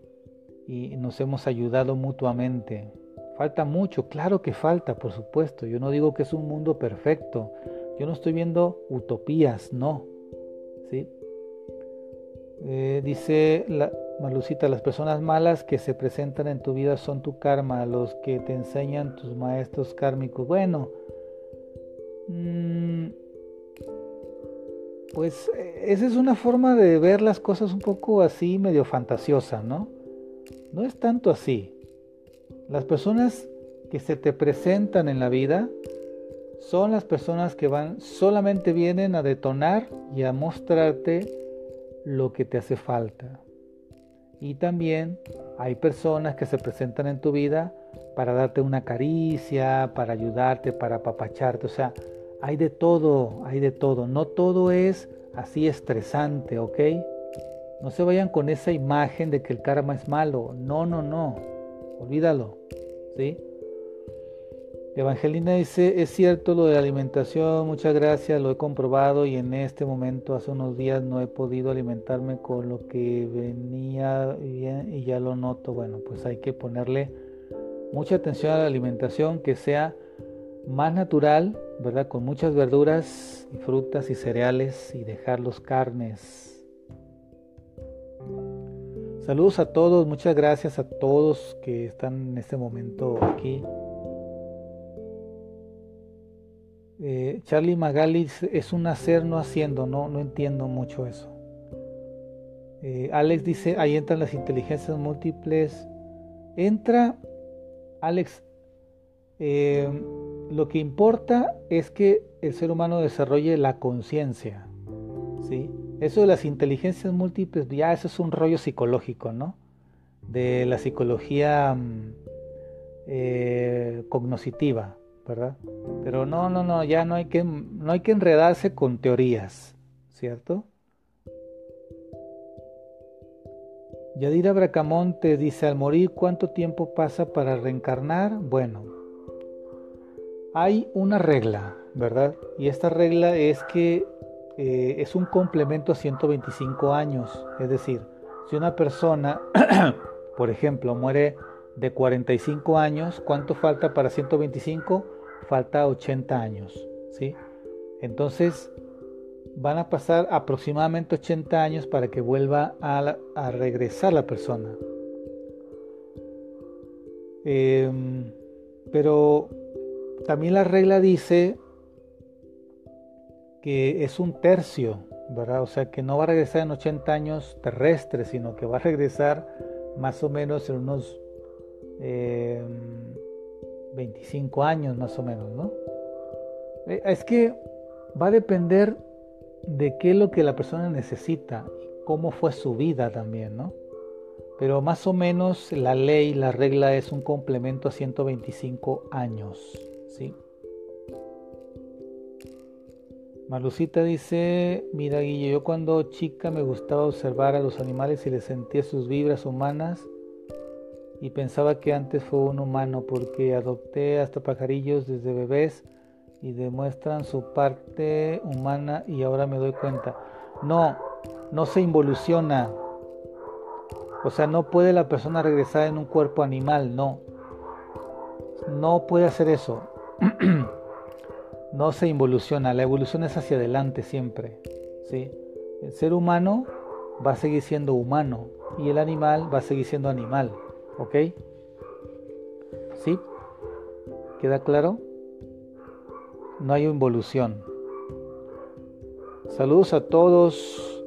Y nos hemos ayudado mutuamente. Falta mucho, claro que falta, por supuesto. Yo no digo que es un mundo perfecto. Yo no estoy viendo utopías, no. ¿Sí? Eh, dice la, Malucita, las personas malas que se presentan en tu vida son tu karma, los que te enseñan tus maestros kármicos. Bueno, mm, pues eh, esa es una forma de ver las cosas un poco así, medio fantasiosa, ¿no? No es tanto así. Las personas que se te presentan en la vida son las personas que van solamente vienen a detonar y a mostrarte lo que te hace falta. Y también hay personas que se presentan en tu vida para darte una caricia, para ayudarte, para apapacharte. O sea, hay de todo, hay de todo. No todo es así estresante, ¿ok? No se vayan con esa imagen de que el karma es malo. No, no, no. Olvídalo. ¿Sí? Evangelina dice, es cierto lo de la alimentación, muchas gracias, lo he comprobado y en este momento, hace unos días, no he podido alimentarme con lo que venía bien y ya lo noto. Bueno, pues hay que ponerle mucha atención a la alimentación, que sea más natural, ¿verdad? Con muchas verduras y frutas y cereales y dejar los carnes. Saludos a todos, muchas gracias a todos que están en este momento aquí. Eh, Charlie Magali es un hacer no haciendo, no, no entiendo mucho eso. Eh, Alex dice, ahí entran las inteligencias múltiples. Entra, Alex, eh, lo que importa es que el ser humano desarrolle la conciencia. ¿sí? Eso de las inteligencias múltiples, ya eso es un rollo psicológico, ¿no? De la psicología mm, cognoscitiva. Pero no, no, no, ya no hay que, no hay que enredarse con teorías, ¿cierto? Yadira Bracamonte dice, al morir, ¿cuánto tiempo pasa para reencarnar? Bueno, hay una regla, ¿verdad? Y esta regla es que eh, es un complemento a 125 años. Es decir, si una persona, por ejemplo, muere de 45 años, ¿cuánto falta para 125? Falta 80 años, ¿sí? Entonces van a pasar aproximadamente 80 años para que vuelva a, regresar la persona. Em, pero también la regla dice que es un tercio, ¿verdad? O sea, que no va a regresar en 80 años terrestres, sino que va a regresar más o menos en unos... Em, 25 años más o menos, ¿no? Eh, es que va a depender de qué es lo que la persona necesita y cómo fue su vida también, ¿no? Pero más o menos la ley, la regla es un complemento a 125 años, ¿sí? Malucita dice, mira Guille, yo cuando chica me gustaba observar a los animales y les sentía sus vibras humanas y pensaba que antes fue un humano porque adopté hasta pajarillos desde bebés y demuestran su parte humana y ahora me doy cuenta. No, no se involuciona. O sea, no puede la persona regresar en un cuerpo animal, no. No puede hacer eso. no se involuciona, la evolución es hacia adelante siempre. ¿sí? El ser humano va a seguir siendo humano y el animal va a seguir siendo animal. ¿Ok? ¿Sí? ¿Queda claro? No hay involución. Saludos a todos.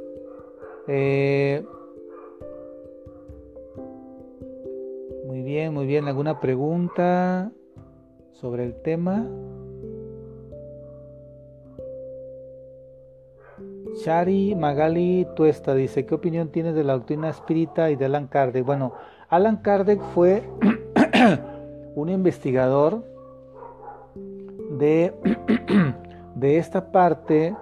Eh, muy bien, muy bien. ¿Alguna pregunta sobre el tema? Shari Magali Tuesta dice, ¿qué opinión tienes de la doctrina espírita y de Alan Kardec? Bueno, Alan Kardec fue un investigador de, de esta parte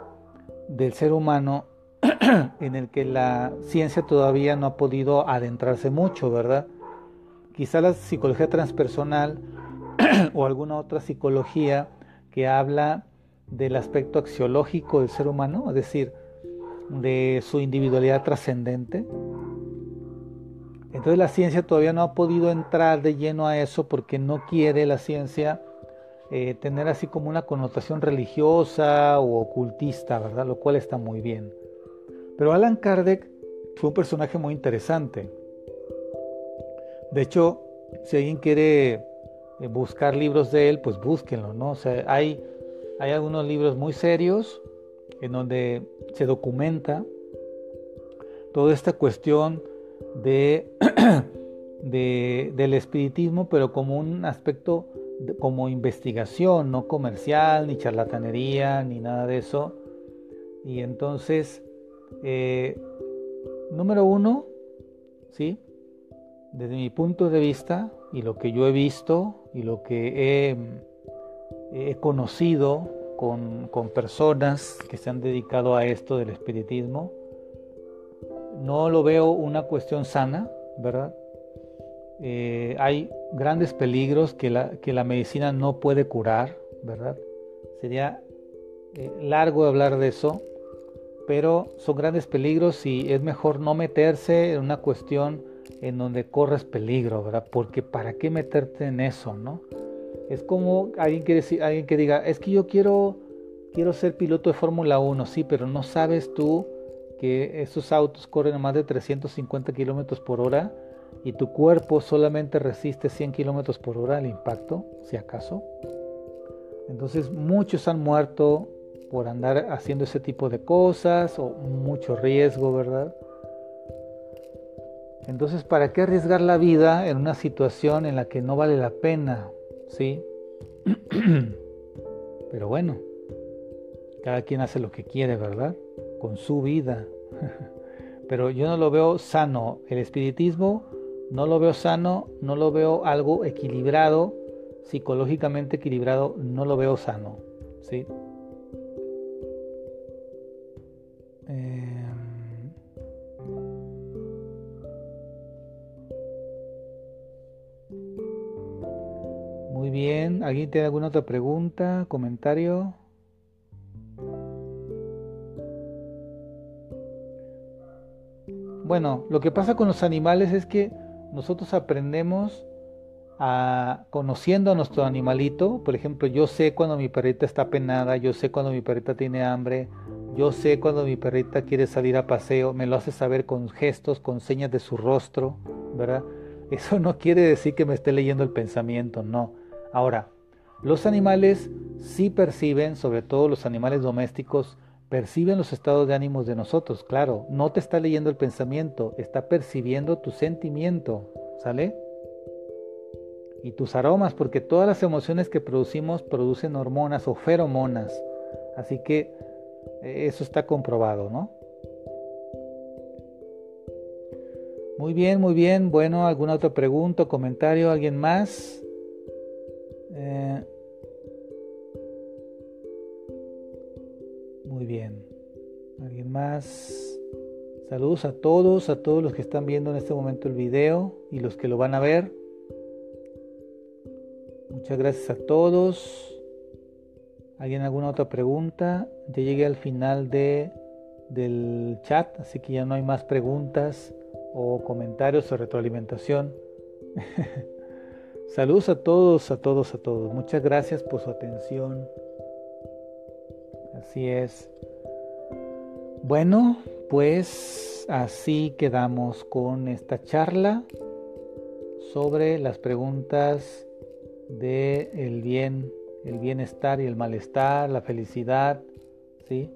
del ser humano en el que la ciencia todavía no ha podido adentrarse mucho, ¿verdad? Quizá la psicología transpersonal o alguna otra psicología que habla del aspecto axiológico del ser humano, es decir, de su individualidad trascendente, entonces la ciencia todavía no ha podido entrar de lleno a eso porque no quiere la ciencia eh, tener así como una connotación religiosa o ocultista, ¿verdad? Lo cual está muy bien. Pero Alan Kardec fue un personaje muy interesante. De hecho, si alguien quiere eh, buscar libros de él, pues búsquenlo, ¿no? O sea, hay, hay algunos libros muy serios en donde se documenta toda esta cuestión de, del espiritismo, pero como un aspecto como investigación, no comercial, ni charlatanería, ni nada de eso. Y entonces, eh, número uno, ¿sí? Desde mi punto de vista y lo que yo he visto y lo que he, conocido con, con personas que se han dedicado a esto del espiritismo, no lo veo una cuestión sana, ¿verdad? Eh, hay grandes peligros que la, que la, medicina no puede curar, ¿verdad? Sería eh, largo hablar de eso, pero son grandes peligros y es mejor no meterse en una cuestión en donde corres peligro, ¿verdad? Porque ¿para qué meterte en eso, no? Es como alguien que, diga, es que yo quiero, quiero ser piloto de Fórmula 1, sí, pero no sabes tú que esos autos corren a más de 350 kilómetros por hora y tu cuerpo solamente resiste 100 kilómetros por hora al impacto, si acaso. Entonces muchos han muerto por andar haciendo ese tipo de cosas o mucho riesgo, ¿verdad? Entonces, ¿para qué arriesgar la vida en una situación en la que no vale la pena? ¿Sí? Pero bueno, cada quien hace lo que quiere, ¿verdad? Con su vida. Pero yo no lo veo sano. El espiritismo no lo veo sano, no lo veo algo equilibrado, psicológicamente equilibrado, no lo veo sano. ¿Sí? ¿Alguien tiene alguna otra pregunta, comentario? Bueno, lo que pasa con los animales es que nosotros aprendemos a, conociendo a nuestro animalito, por ejemplo, yo sé cuando mi perrita está penada, yo sé cuando mi perrita tiene hambre, yo sé cuando mi perrita quiere salir a paseo, me lo hace saber con gestos, con señas de su rostro, ¿verdad? Eso no quiere decir que me esté leyendo el pensamiento, no. Ahora, los animales sí perciben, sobre todo los animales domésticos, perciben los estados de ánimos de nosotros, claro, no te está leyendo el pensamiento, está percibiendo tu sentimiento, ¿sale? Y tus aromas, porque todas las emociones que producimos producen hormonas o feromonas, así que eh, eso está comprobado, ¿no? Muy bien, muy bien. Bueno, ¿alguna otra pregunta comentario? ¿Alguien más? Eh, Muy bien. ¿Alguien más? Saludos a todos, a todos los que están viendo en este momento el video y los que lo van a ver. Muchas gracias a todos. ¿Alguien alguna otra pregunta? Ya llegué al final de, del chat, así que ya no hay más preguntas o comentarios o retroalimentación. Saludos a todos, a todos, a todos. Muchas gracias por su atención. Así es. Bueno, pues así quedamos con esta charla sobre las preguntas de el bien, el bienestar y el malestar, la felicidad, ¿sí?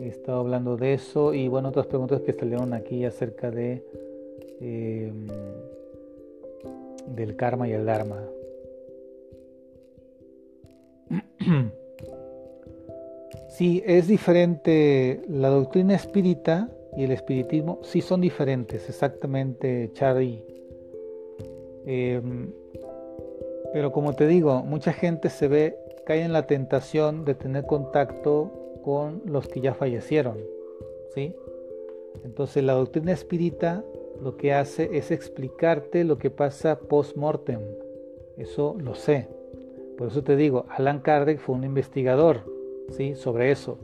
He estado hablando de eso y bueno, otras preguntas que salieron aquí acerca de em, del karma y el dharma. Sí, es diferente. La doctrina espírita y el espiritismo sí son diferentes, exactamente, Charlie. Em, pero como te digo, mucha gente se ve, cae en la tentación de tener contacto con los que ya fallecieron. ¿sí? Entonces la doctrina espírita lo que hace es explicarte lo que pasa post-mortem. Eso lo sé. Por eso te digo, Alan Kardec fue un investigador ¿sí? sobre eso.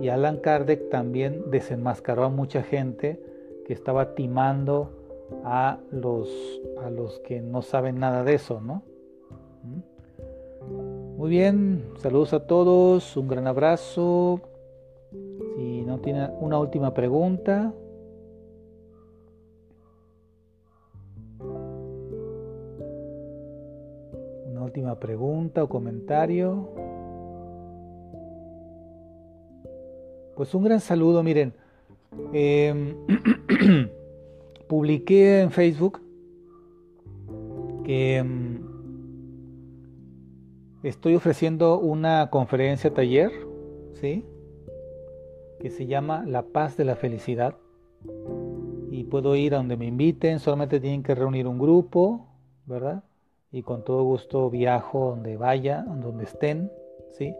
Y Alan Kardec también desenmascaró a mucha gente que estaba timando a los, a los que no saben nada de eso, ¿no? ¿Mm? Muy bien, saludos a todos, un gran abrazo. Si no tiene una última pregunta. Última pregunta o comentario. Pues un gran saludo, miren. Em, publiqué en Facebook que em, estoy ofreciendo una conferencia taller, ¿sí? Que se llama La paz de la felicidad. Y puedo ir a donde me inviten, solamente tienen que reunir un grupo, ¿verdad? Y con todo gusto viajo donde vaya, donde estén, ¿sí?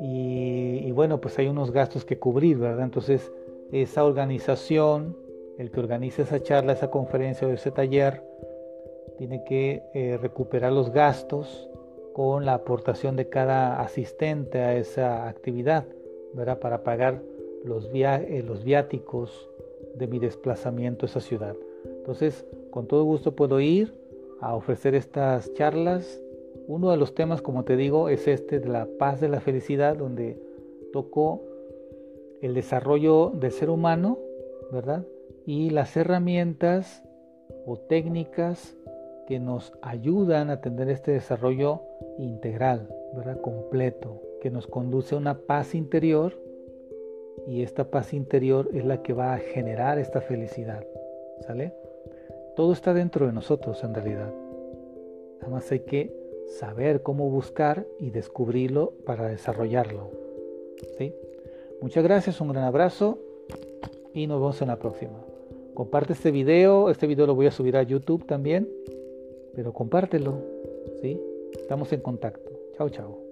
Y, bueno, pues hay unos gastos que cubrir, ¿verdad? Entonces, esa organización, el que organiza esa charla, esa conferencia o ese taller, tiene que eh, recuperar los gastos con la aportación de cada asistente a esa actividad, ¿verdad? Para pagar los, eh, los viáticos de mi desplazamiento a esa ciudad. Entonces, con todo gusto puedo ir a ofrecer estas charlas. Uno de los temas, como te digo, es este de la paz de la felicidad, donde toco el desarrollo del ser humano, ¿verdad? Y las herramientas o técnicas que nos ayudan a tener este desarrollo integral, ¿verdad? Completo, que nos conduce a una paz interior y esta paz interior es la que va a generar esta felicidad, ¿sale? Todo está dentro de nosotros en realidad. Nada más hay que saber cómo buscar y descubrirlo para desarrollarlo. ¿sí? Muchas gracias, un gran abrazo y nos vemos en la próxima. Comparte este video, este video lo voy a subir a YouTube también, pero compártelo, ¿sí? Estamos en contacto. Chao, chao.